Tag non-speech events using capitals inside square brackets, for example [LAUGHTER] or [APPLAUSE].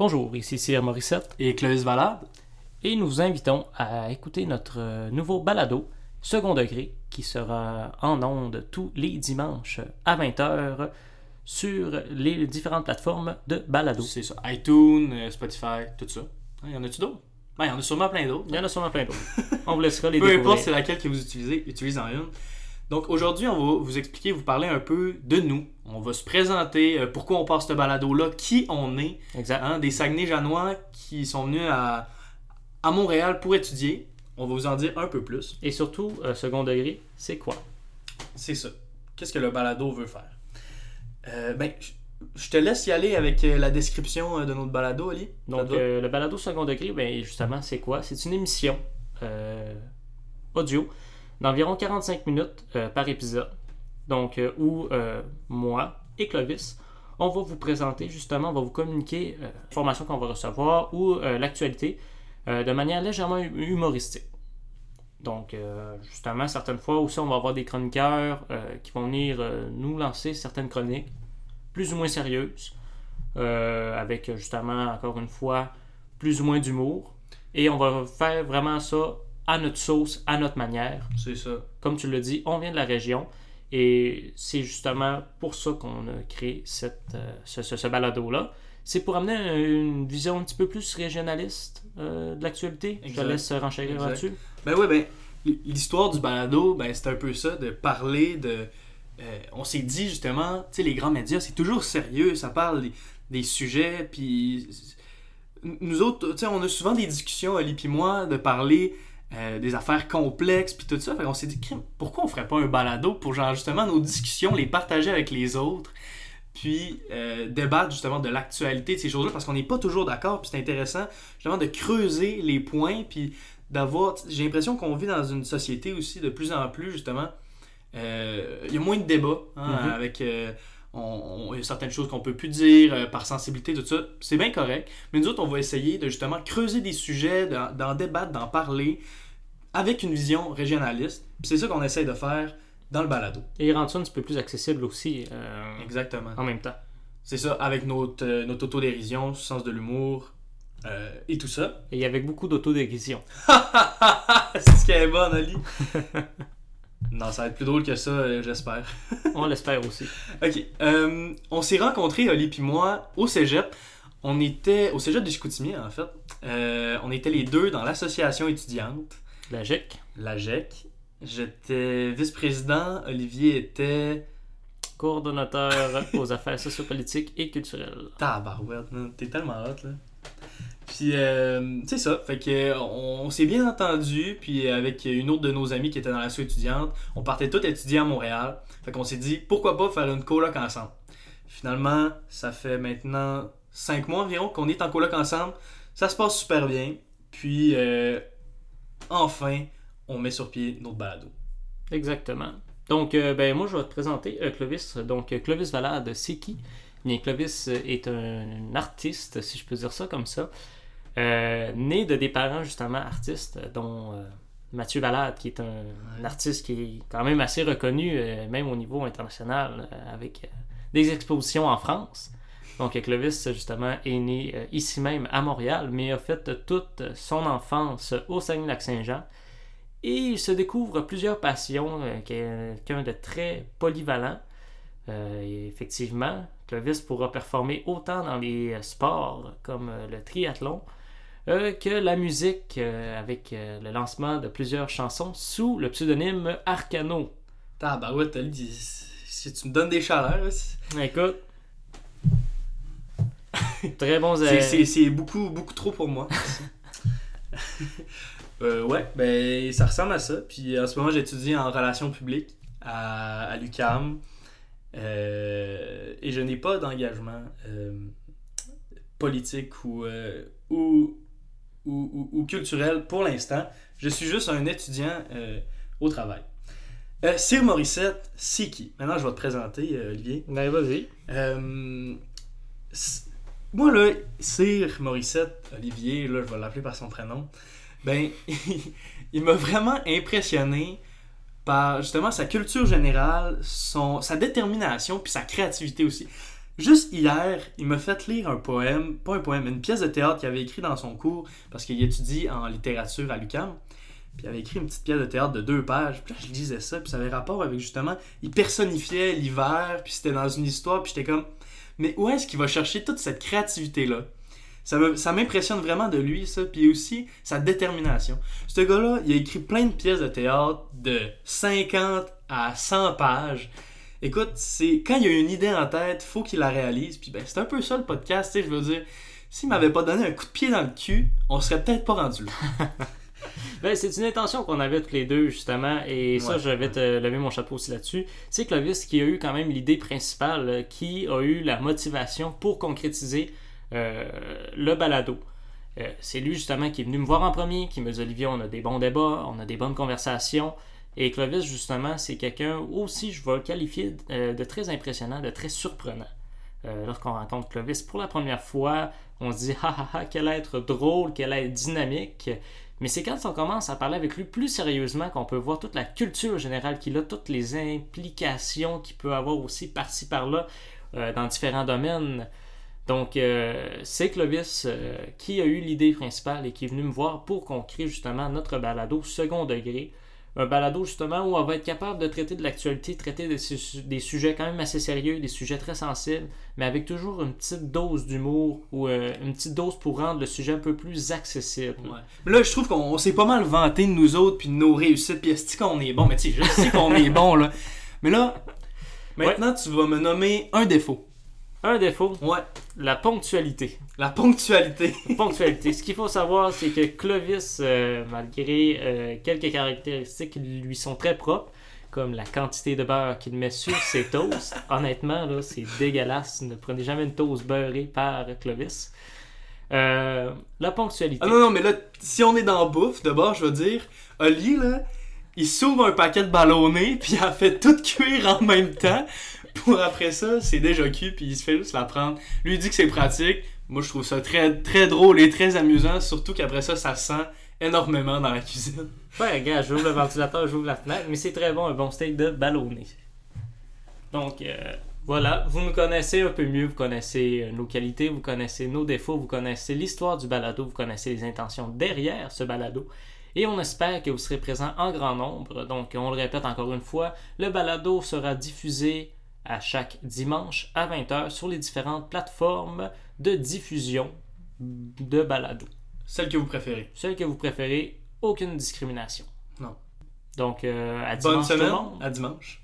Bonjour, ici Cyr Morissette et Clovis Valade. Et nous vous invitons à écouter notre euh, nouveau balado, second degré, qui sera en ondes tous les dimanches à 20h sur les différentes plateformes de balado. C'est ça, iTunes, euh, Spotify, tout ça. Il y en a-tu d'autres? Ben, il y en a sûrement plein d'autres. Il y en a sûrement plein d'autres. On vous laissera les Peu découvrir. importe c'est laquelle que vous utilisez, utilisez en une. Donc aujourd'hui, on va vous expliquer, vous parler un peu de nous. On va se présenter, euh, pourquoi on passe ce balado-là, qui on est. Exact. Hein, des Saguenay-Janois qui sont venus à, à Montréal pour étudier. On va vous en dire un peu plus. Et surtout, euh, second degré, c'est quoi? C'est ça. Qu'est-ce que le balado veut faire? Euh, ben, je- te laisse y aller avec la description de notre balado, Ali. Donc, le balado second degré, ben, justement, c'est quoi? C'est une émission audio d'environ 45 minutes euh, par épisode. Donc, euh, où euh, moi et Clovis, on va vous présenter, justement, on va vous communiquer l'information qu'on va recevoir ou l'actualité de manière légèrement hu- humoristique. Donc, justement, certaines fois aussi, on va avoir des chroniqueurs qui vont venir nous lancer certaines chroniques plus ou moins sérieuses, avec justement, encore une fois, plus ou moins d'humour. Et on va faire vraiment ça à notre sauce, à notre manière. C'est ça. Comme tu le dis, on vient de la région. Et c'est justement pour ça qu'on a créé cette, euh, ce, ce- ce balado-là. C'est pour amener une vision un petit peu plus régionaliste euh, de l'actualité. Je te laisse renchérir Exact. là-dessus. Ben ouais, ben, l'histoire du balado, ben, c'est un peu ça, de parler de. euh, on s'est dit justement, tu sais, les grands médias, c'est toujours sérieux, ça parle des, des sujets, puis. Nous autres, tu sais, on a souvent des discussions, Ali puis moi, de parler euh, des affaires complexes, puis tout ça. Fait qu'on s'est dit, pourquoi on ferait pas un balado pour, genre, justement, nos discussions, les partager avec les autres, puis euh, débattre justement de l'actualité de ces choses-là, parce qu'on n'est pas toujours d'accord, puis c'est intéressant, justement, de creuser les points, puis d'avoir. J'ai l'impression qu'on vit dans une société aussi de plus en plus, justement. euh, Il y a moins de débats hein, Mhm. avec. On, il y a certaines choses qu'on peut plus dire euh, par sensibilité, tout ça. C'est bien correct. Mais nous autres, on va essayer de justement creuser des sujets, d'en débattre, d'en parler avec une vision régionaliste. C'est ça qu'on essaie de faire dans le balado. Et rendre ça un petit peu plus accessible aussi euh, Exactement. en même temps. C'est ça, avec notre, euh, notre autodérision, sens de l'humour euh, et tout ça. Et avec beaucoup d'autodérision. [LAUGHS] c'est ce qui est bon, Ali. [LAUGHS] non, ça va être plus drôle que ça, euh, j'espère. [LAUGHS] On l'espère aussi. Ok, euh, on s'est rencontrés, Oli puis moi, au cégep. On était au cégep de Chicoutimi, en fait. Euh, on était les deux dans l'association étudiante, La GEC, la GEC. J'étais vice-président, Olivier était. coordonnateur aux affaires sociopolitiques et culturelles. Tabarouette, t'es tellement hot, là. Puis, euh, c'est ça. Fait que, on, s'est bien entendu. Puis, avec une autre de nos amies qui était dans l'asso étudiante, on partait tous étudier à Montréal. Fait qu'on s'est dit, pourquoi pas faire une coloc ensemble? Finalement, ça fait maintenant 5 mois environ qu'on est en coloc ensemble. Ça se passe super bien. Puis, euh, enfin, on met sur pied notre balado. Exactement. Donc, euh, ben, moi, je vais te présenter euh, Clovis. Donc, Clovis Valade, c'est qui? Bien, Clovis est un, artiste, si je peux dire ça comme ça, euh, né de des parents, justement, artistes, dont euh, Mathieu Valade, qui est un, un artiste qui est quand même assez reconnu, euh, même au niveau international, euh, avec euh, des expositions en France. Donc, euh, Clovis, justement, est né euh, ici même à Montréal, mais a fait toute son enfance au Saguenay-Lac-Saint-Jean. Et il se découvre plusieurs passions, euh, quelqu'un de très polyvalent. Euh, et effectivement, Clovis pourra performer autant dans les euh, sports comme euh, le triathlon euh, que la musique euh, avec euh, le lancement de plusieurs chansons sous le pseudonyme Arcano. Tabarouette, Ali, si tu me donnes des chaleurs, là, Écoute, [LAUGHS] très bons C'est- beaucoup, beaucoup trop pour moi. [LAUGHS] Ouais, ben ça ressemble à ça. Puis en ce moment, j'étudie en relations publiques à, à l'UCAM. Et je n'ai pas d'engagement politique ou, ou, ou, ou- ou culturel pour l'instant. Je suis juste un étudiant euh, au travail. Euh, Sir Morissette, c'est qui? Maintenant, je vais te présenter, euh, Olivier. Ben, vas-y. Euh, moi, là, Sir Morissette, Olivier, là, je vais l'appeler par son prénom, ben, [LAUGHS] il m'a vraiment impressionné par justement sa culture générale, son, sa détermination puis sa créativité aussi. Juste hier, il m'a fait lire un poème, pas un poème, une pièce de théâtre qu'il avait écrit dans son cours, parce qu'il étudie en littérature à l'UQAM. Puis il avait écrit une petite pièce de théâtre de deux pages. Puis là, je lisais ça, puis ça avait rapport avec justement, il personnifiait l'hiver, puis c'était dans une histoire, puis j'étais comme, mais où est-ce qu'il va chercher toute cette créativité-là? Ça m'impressionne vraiment de lui, ça, puis aussi sa détermination. Ce gars-là, il a écrit plein de pièces de théâtre de 50 à 100 pages. Écoute, c'est quand il a une idée en tête, faut qu'il la réalise. Puis ben, c'est un peu ça le podcast, tu sais, je veux dire. S'il m'avait pas donné un coup de pied dans le cul, on serait peut-être pas rendu là. [LAUGHS] Ben, c'est une intention qu'on avait tous les deux, justement, et ça, je vais te lever mon chapeau aussi là-dessus. C'est Clovis qui a eu quand même l'idée principale, euh, qui a eu la motivation pour concrétiser euh, le balado. Euh, c'est lui, justement, qui est venu me voir en premier, qui me dit Olivier, on a des bons débats, on a des bonnes conversations. Et Clovis, justement, c'est quelqu'un aussi, je vais le qualifier euh, de très impressionnant, de très surprenant. Euh, lorsqu'on rencontre Clovis pour la première fois, on se dit ha ha ha, quel être drôle, quel être dynamique. Mais c'est quand on commence à parler avec lui plus sérieusement qu'on peut voir toute la culture générale qu'il a, toutes les implications qu'il peut avoir aussi par-ci par-là euh, dans différents domaines. Donc, c'est Clovis qui a eu l'idée principale et qui est venu me voir pour qu'on crée justement notre balado second degré. Un balado justement où on va être capable de traiter de l'actualité, traiter des, su- des sujets quand même assez sérieux, des sujets très sensibles, mais avec toujours une petite dose d'humour ou euh, une petite dose pour rendre le sujet un peu plus accessible. Mais là, je trouve qu'on on s'est pas mal vanté de nous autres puis de nos réussites. Puis est-ce qu'on est bon? Mais tu sais, je sais qu'on est bon, là. Mais là, maintenant, tu vas me nommer un défaut. Un défaut, Ouais, la ponctualité. la ponctualité. [LAUGHS] Ponctualité. Ce qu'il faut savoir, c'est que Clovis, euh, malgré euh, quelques caractéristiques qui lui sont très propres, comme la quantité de beurre qu'il met sur ses toasts, [LAUGHS] honnêtement, là, c'est dégueulasse. Ne prenez jamais une toast beurrée par Clovis. Euh, la ponctualité. Ah non, non, mais là, si on est dans bouffe, d'abord, je veux dire, Oli, là, il s'ouvre un paquet de ballonnés, [LAUGHS] puis a fait tout cuire en même temps. Pour après ça, c'est déjà cuit, puis il se fait juste la prendre. Lui, dit que c'est pratique. Moi, je trouve ça très, très drôle et très amusant, surtout qu'après ça, ça sent énormément dans la cuisine. Ouais, regarde, j'ouvre le ventilateur, j'ouvre la fenêtre, mais c'est très bon, un bon steak de ballonné. Donc, euh, voilà, vous nous connaissez un peu mieux, vous connaissez euh, nos qualités, vous connaissez nos défauts, vous connaissez l'histoire du balado, vous connaissez les intentions derrière ce balado. Et on espère que vous serez présents en grand nombre. Donc, on le répète encore une fois, le balado sera diffusé à chaque dimanche à 20h sur les différentes plateformes de diffusion de balado. Celle que vous préférez. Celle que vous préférez, aucune discrimination. Non. Donc, euh, à Bonne dimanche tout le semaine, monde. à dimanche.